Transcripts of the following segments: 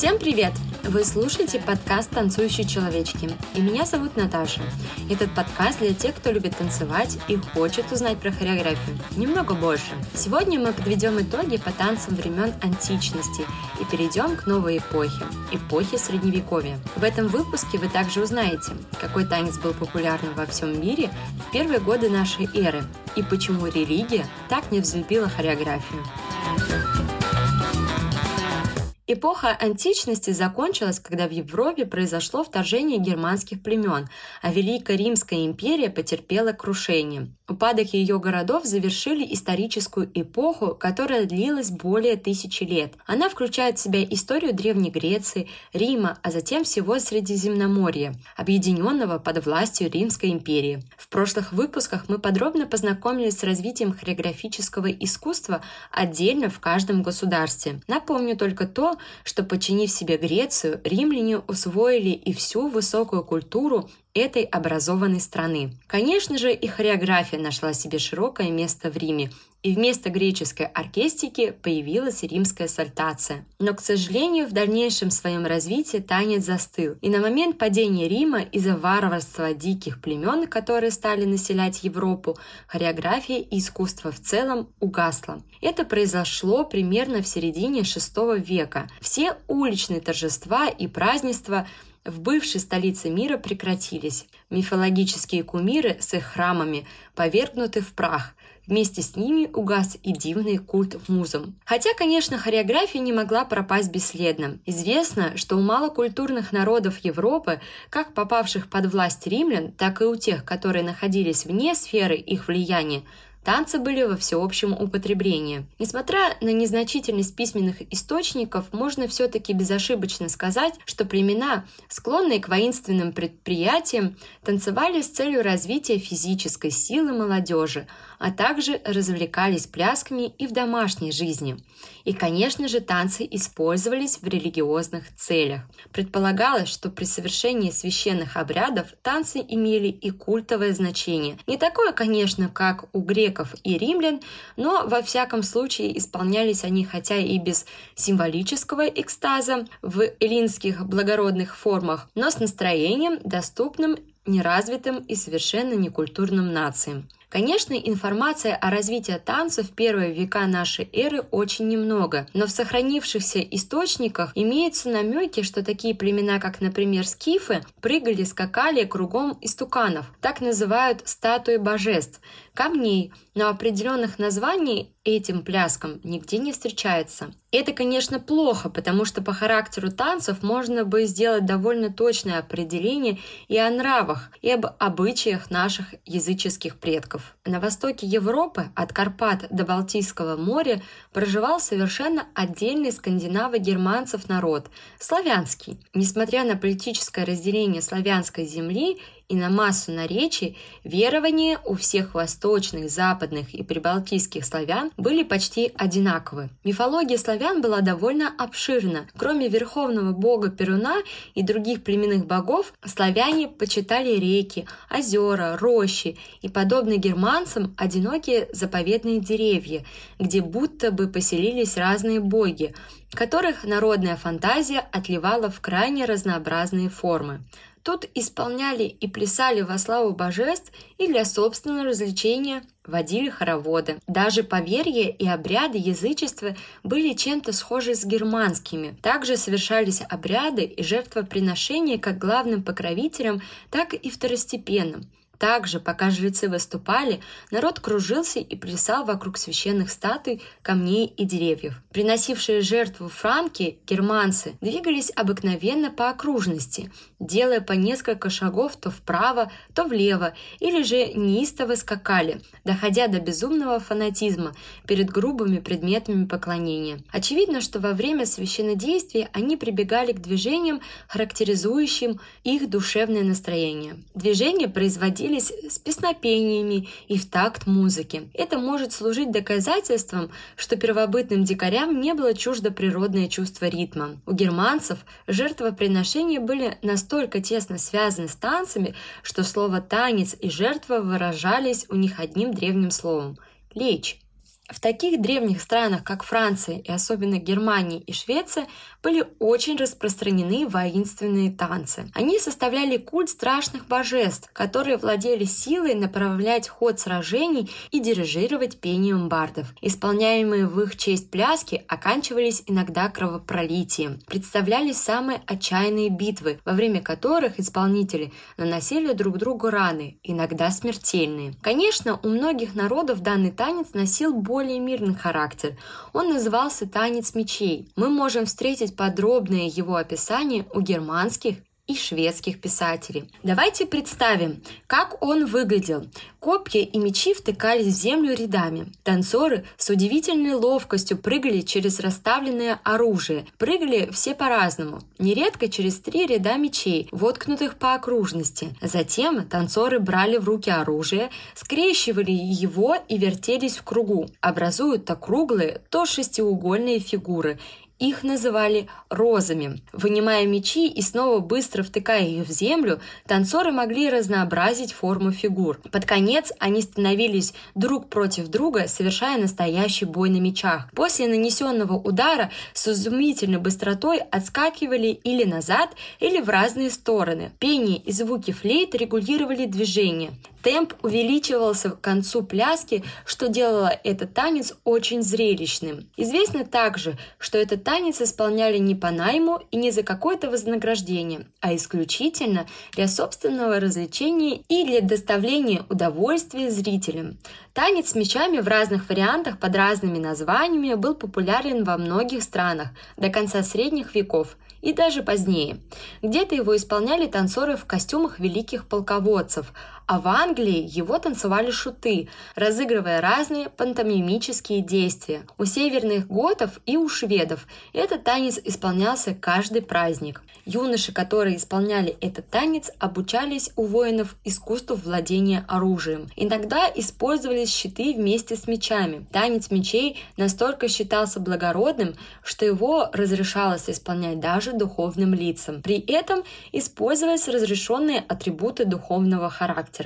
Всем привет! Вы слушаете подкаст «Танцующие человечки», и меня зовут Наташа. Этот подкаст для тех, кто любит танцевать и хочет узнать про хореографию немного больше. Сегодня мы подведем итоги по танцам времен античности и перейдем к новой эпохе – эпохе Средневековья. В этом выпуске вы также узнаете, какой танец был популярным во всем мире в первые годы нашей эры и почему религия так не взлюбила хореографию. Эпоха античности закончилась, когда в Европе произошло вторжение германских племен, а Великая Римская империя потерпела крушение. Упадок ее городов завершили историческую эпоху, которая длилась более тысячи лет. Она включает в себя историю Древней Греции, Рима, а затем всего Средиземноморья, объединенного под властью Римской империи. В прошлых выпусках мы подробно познакомились с развитием хореографического искусства отдельно в каждом государстве. Напомню только то, что, подчинив себе Грецию, римляне усвоили и всю высокую культуру этой образованной страны. Конечно же, и хореография нашла себе широкое место в Риме, и вместо греческой оркестики появилась римская сальтация. Но, к сожалению, в дальнейшем своем развитии танец застыл, и на момент падения Рима из-за варварства диких племен, которые стали населять Европу, хореография и искусство в целом угасло. Это произошло примерно в середине VI века. Все уличные торжества и празднества в бывшей столице мира прекратились. Мифологические кумиры с их храмами повергнуты в прах. Вместе с ними угас и дивный культ музам. Хотя, конечно, хореография не могла пропасть бесследно. Известно, что у малокультурных народов Европы, как попавших под власть римлян, так и у тех, которые находились вне сферы их влияния, Танцы были во всеобщем употреблении. Несмотря на незначительность письменных источников, можно все-таки безошибочно сказать, что племена, склонные к воинственным предприятиям, танцевали с целью развития физической силы молодежи, а также развлекались плясками и в домашней жизни. И, конечно же, танцы использовались в религиозных целях. Предполагалось, что при совершении священных обрядов танцы имели и культовое значение. Не такое, конечно, как у греков и римлян, но во всяком случае исполнялись они хотя и без символического экстаза в эллинских благородных формах, но с настроением, доступным неразвитым и совершенно некультурным нациям. Конечно, информация о развитии танца в первые века нашей эры очень немного, но в сохранившихся источниках имеются намеки, что такие племена, как, например, скифы, прыгали, скакали кругом истуканов, так называют статуи божеств, камней, но определенных названий этим пляскам нигде не встречается. Это, конечно, плохо, потому что по характеру танцев можно бы сделать довольно точное определение и о нравах, и об обычаях наших языческих предков. На востоке Европы, от Карпат до Балтийского моря, проживал совершенно отдельный скандинаво-германцев народ – славянский. Несмотря на политическое разделение славянской земли и на массу наречий, верования у всех восточных, западных и прибалтийских славян были почти одинаковы. Мифология славян была довольно обширна. Кроме верховного бога Перуна и других племенных богов, славяне почитали реки, озера, рощи и, подобно германцам, одинокие заповедные деревья, где будто бы поселились разные боги, которых народная фантазия отливала в крайне разнообразные формы. Тут исполняли и плясали во славу божеств и для собственного развлечения водили хороводы. Даже поверья и обряды язычества были чем-то схожи с германскими. Также совершались обряды и жертвоприношения как главным покровителям, так и второстепенным. Также, пока жрецы выступали, народ кружился и плясал вокруг священных статуй, камней и деревьев. Приносившие жертву франки, германцы, двигались обыкновенно по окружности, делая по несколько шагов то вправо, то влево, или же неистово скакали, доходя до безумного фанатизма перед грубыми предметами поклонения. Очевидно, что во время священнодействия они прибегали к движениям, характеризующим их душевное настроение. Движения производили обходились с песнопениями и в такт музыки. Это может служить доказательством, что первобытным дикарям не было чуждо природное чувство ритма. У германцев жертвоприношения были настолько тесно связаны с танцами, что слово «танец» и «жертва» выражались у них одним древним словом – «лечь». В таких древних странах, как Франция и особенно Германия и Швеция, были очень распространены воинственные танцы. Они составляли культ страшных божеств, которые владели силой направлять ход сражений и дирижировать пением бардов. Исполняемые в их честь пляски оканчивались иногда кровопролитием. Представляли самые отчаянные битвы, во время которых исполнители наносили друг другу раны, иногда смертельные. Конечно, у многих народов данный танец носил более мирный характер. Он назывался «Танец мечей». Мы можем встретить подробное его описание у германских и шведских писателей. Давайте представим, как он выглядел. Копья и мечи втыкались в землю рядами. Танцоры с удивительной ловкостью прыгали через расставленное оружие. Прыгали все по-разному. Нередко через три ряда мечей, воткнутых по окружности. Затем танцоры брали в руки оружие, скрещивали его и вертелись в кругу. Образуют то круглые, то шестиугольные фигуры их называли розами. Вынимая мечи и снова быстро втыкая их в землю, танцоры могли разнообразить форму фигур. Под конец они становились друг против друга, совершая настоящий бой на мечах. После нанесенного удара с изумительной быстротой отскакивали или назад, или в разные стороны. Пение и звуки флейт регулировали движение. Темп увеличивался к концу пляски, что делало этот танец очень зрелищным. Известно также, что этот танец исполняли не по найму и не за какое-то вознаграждение, а исключительно для собственного развлечения и для доставления удовольствия зрителям. Танец с мечами в разных вариантах под разными названиями был популярен во многих странах до конца средних веков – и даже позднее. Где-то его исполняли танцоры в костюмах великих полководцев, а в Англии его танцевали шуты, разыгрывая разные пантомимические действия. У северных готов и у шведов этот танец исполнялся каждый праздник. Юноши, которые исполняли этот танец, обучались у воинов искусству владения оружием. Иногда использовались щиты вместе с мечами. Танец мечей настолько считался благородным, что его разрешалось исполнять даже духовным лицам. При этом использовались разрешенные атрибуты духовного характера.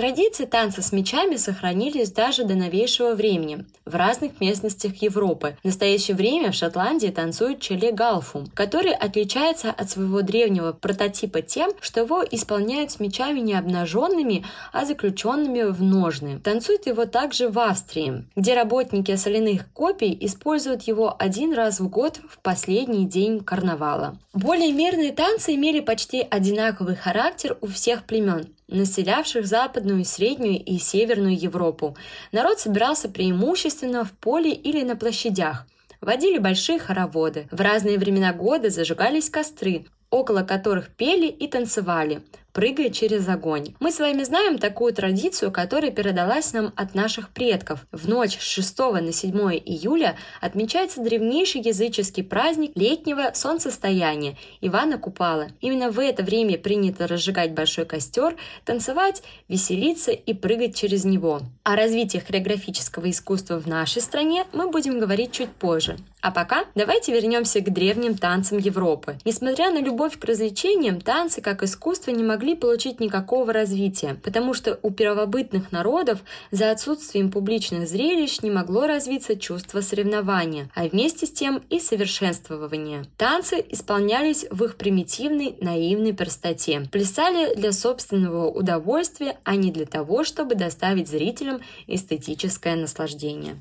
Традиции танца с мечами сохранились даже до новейшего времени в разных местностях Европы. В настоящее время в Шотландии танцуют челе галфум, который отличается от своего древнего прототипа тем, что его исполняют с мечами не обнаженными, а заключенными в ножны. Танцуют его также в Австрии, где работники соляных копий используют его один раз в год в последний день карнавала. Более мирные танцы имели почти одинаковый характер у всех племен населявших Западную, Среднюю и Северную Европу. Народ собирался преимущественно в поле или на площадях. Водили большие хороводы. В разные времена года зажигались костры, около которых пели и танцевали прыгая через огонь. Мы с вами знаем такую традицию, которая передалась нам от наших предков. В ночь с 6 на 7 июля отмечается древнейший языческий праздник летнего солнцестояния Ивана Купала. Именно в это время принято разжигать большой костер, танцевать, веселиться и прыгать через него. О развитии хореографического искусства в нашей стране мы будем говорить чуть позже. А пока давайте вернемся к древним танцам Европы. Несмотря на любовь к развлечениям, танцы как искусство не могли получить никакого развития, потому что у первобытных народов за отсутствием публичных зрелищ не могло развиться чувство соревнования, а вместе с тем и совершенствования. Танцы исполнялись в их примитивной, наивной простоте. Плясали для собственного удовольствия, а не для того, чтобы доставить зрителям эстетическое наслаждение.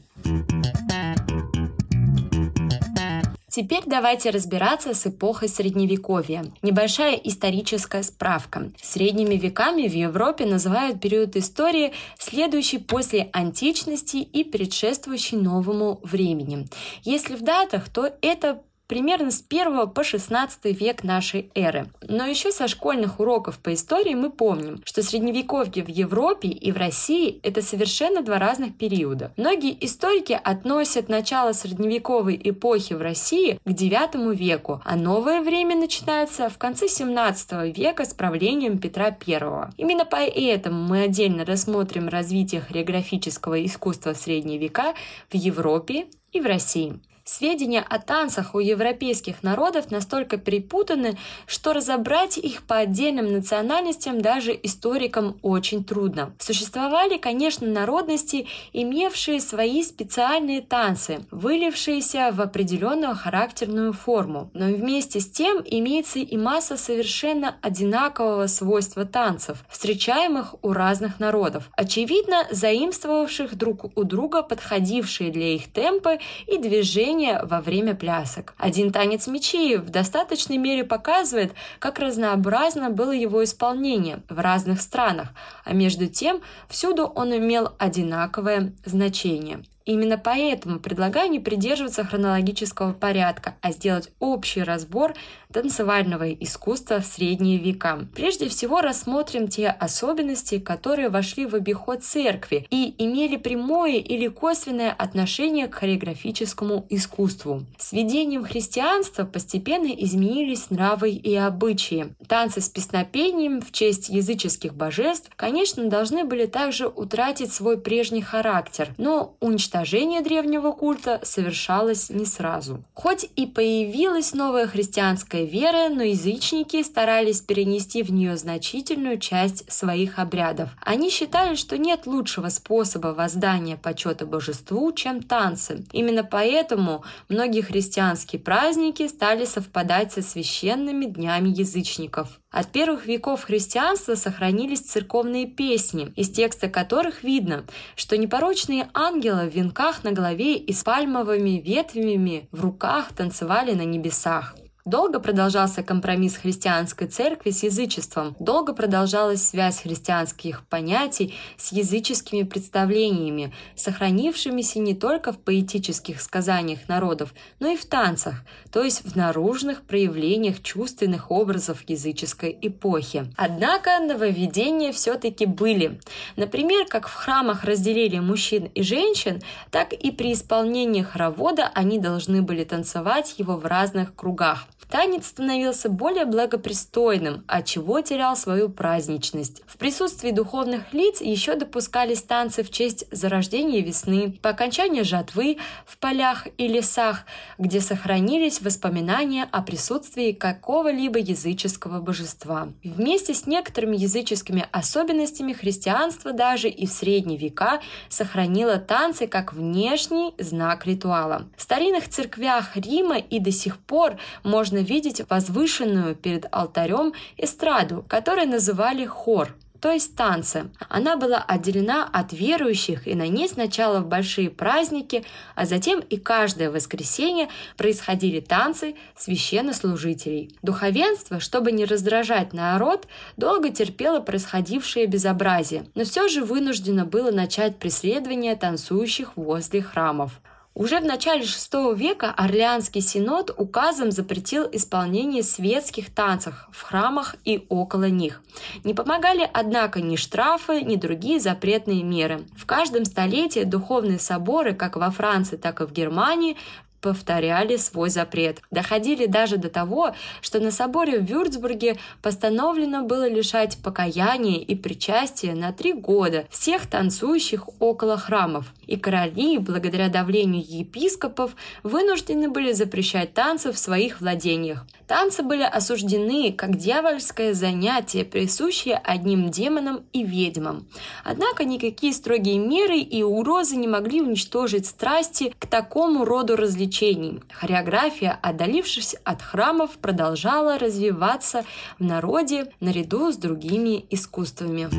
Теперь давайте разбираться с эпохой Средневековья. Небольшая историческая справка. Средними веками в Европе называют период истории, следующий после античности и предшествующий новому времени. Если в датах, то это примерно с 1 по 16 век нашей эры. Но еще со школьных уроков по истории мы помним, что средневековье в Европе и в России – это совершенно два разных периода. Многие историки относят начало средневековой эпохи в России к IX веку, а новое время начинается в конце 17 века с правлением Петра I. Именно поэтому мы отдельно рассмотрим развитие хореографического искусства в средние века в Европе и в России. Сведения о танцах у европейских народов настолько перепутаны, что разобрать их по отдельным национальностям даже историкам очень трудно. Существовали, конечно, народности, имевшие свои специальные танцы, вылившиеся в определенную характерную форму. Но вместе с тем имеется и масса совершенно одинакового свойства танцев, встречаемых у разных народов, очевидно заимствовавших друг у друга подходившие для их темпы и движения во время плясок. Один танец мечей в достаточной мере показывает, как разнообразно было его исполнение в разных странах, а между тем всюду он имел одинаковое значение. Именно поэтому предлагаю не придерживаться хронологического порядка, а сделать общий разбор танцевального искусства в средние века. Прежде всего рассмотрим те особенности, которые вошли в обиход церкви и имели прямое или косвенное отношение к хореографическому искусству. С введением христианства постепенно изменились нравы и обычаи. Танцы с песнопением в честь языческих божеств, конечно, должны были также утратить свой прежний характер, но уничтожение древнего культа совершалось не сразу. Хоть и появилась новая христианская христианской веры, но язычники старались перенести в нее значительную часть своих обрядов. Они считали, что нет лучшего способа воздания почета божеству, чем танцы. Именно поэтому многие христианские праздники стали совпадать со священными днями язычников. От первых веков христианства сохранились церковные песни, из текста которых видно, что непорочные ангелы в венках на голове и с пальмовыми ветвями в руках танцевали на небесах. Долго продолжался компромисс христианской церкви с язычеством, долго продолжалась связь христианских понятий с языческими представлениями, сохранившимися не только в поэтических сказаниях народов, но и в танцах, то есть в наружных проявлениях чувственных образов языческой эпохи. Однако нововведения все-таки были. Например, как в храмах разделили мужчин и женщин, так и при исполнении хоровода они должны были танцевать его в разных кругах. Танец становился более благопристойным, от чего терял свою праздничность. В присутствии духовных лиц еще допускались танцы в честь зарождения весны, по окончании жатвы в полях и лесах, где сохранились воспоминания о присутствии какого-либо языческого божества. Вместе с некоторыми языческими особенностями христианство даже и в средние века сохранило танцы как внешний знак ритуала. В старинных церквях Рима и до сих пор можно можно видеть возвышенную перед алтарем эстраду, которую называли хор то есть танцы. Она была отделена от верующих, и на ней сначала в большие праздники, а затем и каждое воскресенье происходили танцы священнослужителей. Духовенство, чтобы не раздражать народ, долго терпело происходившее безобразие, но все же вынуждено было начать преследование танцующих возле храмов. Уже в начале VI века Орлеанский синод указом запретил исполнение светских танцев в храмах и около них. Не помогали, однако, ни штрафы, ни другие запретные меры. В каждом столетии духовные соборы, как во Франции, так и в Германии, повторяли свой запрет. Доходили даже до того, что на соборе в Вюрцбурге постановлено было лишать покаяния и причастия на три года всех танцующих около храмов. И короли, благодаря давлению епископов, вынуждены были запрещать танцы в своих владениях. Танцы были осуждены как дьявольское занятие, присущее одним демонам и ведьмам. Однако никакие строгие меры и угрозы не могли уничтожить страсти к такому роду развлечениям развлечений. Хореография, отдалившись от храмов, продолжала развиваться в народе наряду с другими искусствами.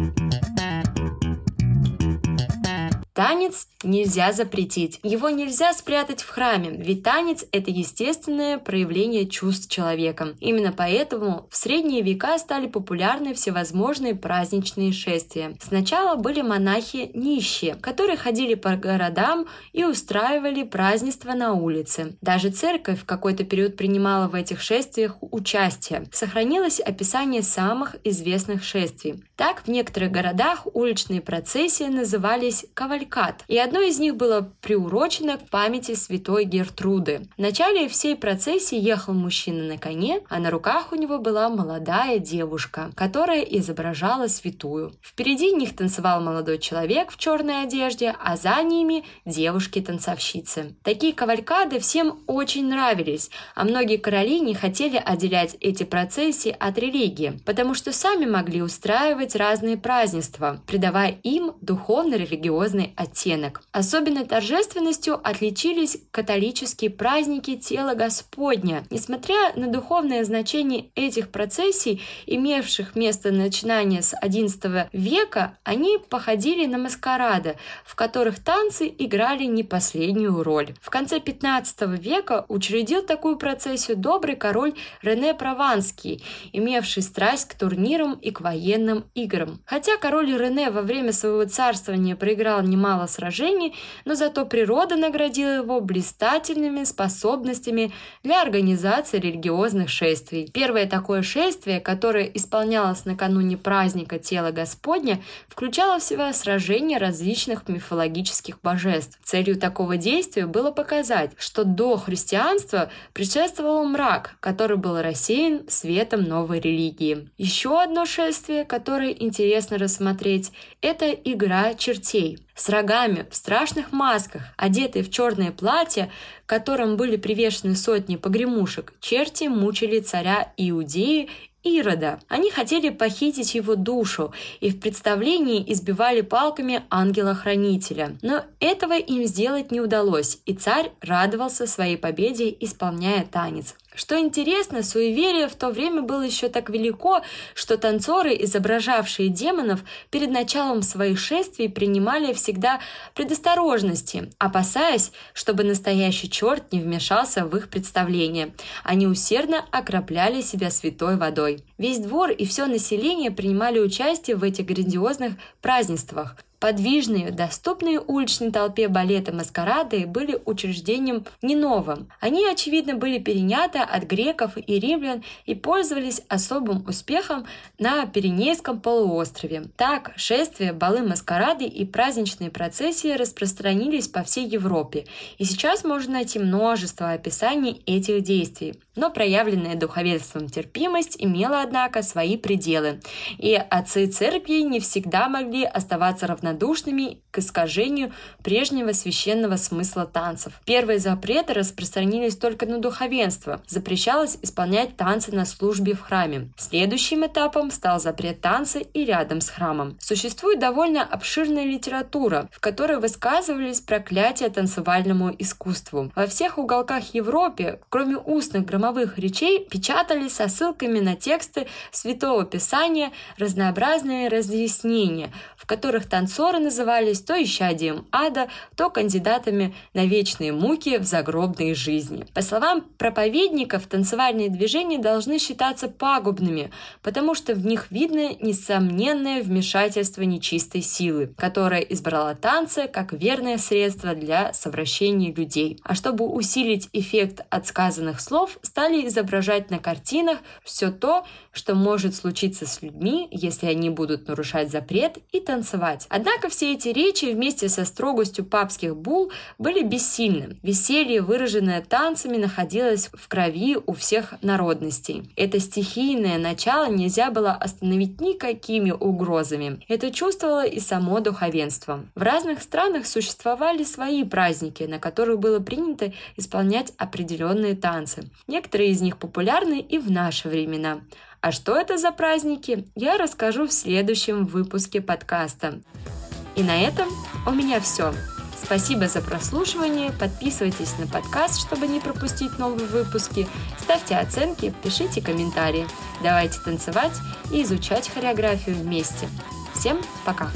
Танец нельзя запретить. Его нельзя спрятать в храме, ведь танец – это естественное проявление чувств человека. Именно поэтому в средние века стали популярны всевозможные праздничные шествия. Сначала были монахи нищие, которые ходили по городам и устраивали празднества на улице. Даже церковь в какой-то период принимала в этих шествиях участие. Сохранилось описание самых известных шествий. Так, в некоторых городах уличные процессии назывались кавалькадами кавалькад, и одно из них было приурочено к памяти святой Гертруды. В начале всей процессии ехал мужчина на коне, а на руках у него была молодая девушка, которая изображала святую. Впереди них танцевал молодой человек в черной одежде, а за ними девушки-танцовщицы. Такие кавалькады всем очень нравились, а многие короли не хотели отделять эти процессии от религии, потому что сами могли устраивать разные празднества, придавая им духовно-религиозный оттенок. Особенно торжественностью отличились католические праздники тела Господня. Несмотря на духовное значение этих процессий, имевших место начиная с XI века, они походили на маскарады, в которых танцы играли не последнюю роль. В конце XV века учредил такую процессию добрый король Рене Прованский, имевший страсть к турнирам и к военным играм. Хотя король Рене во время своего царствования проиграл немало сражений, но зато природа наградила его блистательными способностями для организации религиозных шествий. Первое такое шествие, которое исполнялось накануне праздника тела Господня, включало в себя сражения различных мифологических божеств. Целью такого действия было показать, что до христианства предшествовал мрак, который был рассеян светом новой религии. Еще одно шествие, которое интересно рассмотреть, это игра чертей с рогами, в страшных масках, одетые в черное платье, которым были привешены сотни погремушек, черти мучили царя Иудеи Ирода. Они хотели похитить его душу и в представлении избивали палками ангела-хранителя. Но этого им сделать не удалось, и царь радовался своей победе, исполняя танец. Что интересно, суеверие в то время было еще так велико, что танцоры, изображавшие демонов, перед началом своих шествий принимали всегда предосторожности, опасаясь, чтобы настоящий черт не вмешался в их представление. Они усердно окропляли себя святой водой. Весь двор и все население принимали участие в этих грандиозных празднествах – Подвижные, доступные уличной толпе балеты маскарады были учреждением не новым. Они, очевидно, были переняты от греков и римлян и пользовались особым успехом на Пиренейском полуострове. Так, шествия, балы маскарады и праздничные процессии распространились по всей Европе, и сейчас можно найти множество описаний этих действий. Но проявленная духовенством терпимость имела, однако, свои пределы, и отцы церкви не всегда могли оставаться равнодушными равнодушными к искажению прежнего священного смысла танцев. Первые запреты распространились только на духовенство. Запрещалось исполнять танцы на службе в храме. Следующим этапом стал запрет танца и рядом с храмом. Существует довольно обширная литература, в которой высказывались проклятия танцевальному искусству. Во всех уголках Европы, кроме устных громовых речей, печатались со ссылками на тексты Святого Писания разнообразные разъяснения, в которых танцоры Ссоры назывались то исчадием ада, то кандидатами на вечные муки в загробной жизни. По словам проповедников, танцевальные движения должны считаться пагубными, потому что в них видно несомненное вмешательство нечистой силы, которая избрала танцы как верное средство для совращения людей. А чтобы усилить эффект от сказанных слов, стали изображать на картинах все то, что может случиться с людьми, если они будут нарушать запрет и танцевать. Однако Однако все эти речи вместе со строгостью папских бул были бессильны. Веселье, выраженное танцами, находилось в крови у всех народностей. Это стихийное начало нельзя было остановить никакими угрозами. Это чувствовало и само духовенство. В разных странах существовали свои праздники, на которых было принято исполнять определенные танцы. Некоторые из них популярны и в наши времена. А что это за праздники, я расскажу в следующем выпуске подкаста. И на этом у меня все. Спасибо за прослушивание, подписывайтесь на подкаст, чтобы не пропустить новые выпуски, ставьте оценки, пишите комментарии. Давайте танцевать и изучать хореографию вместе. Всем пока!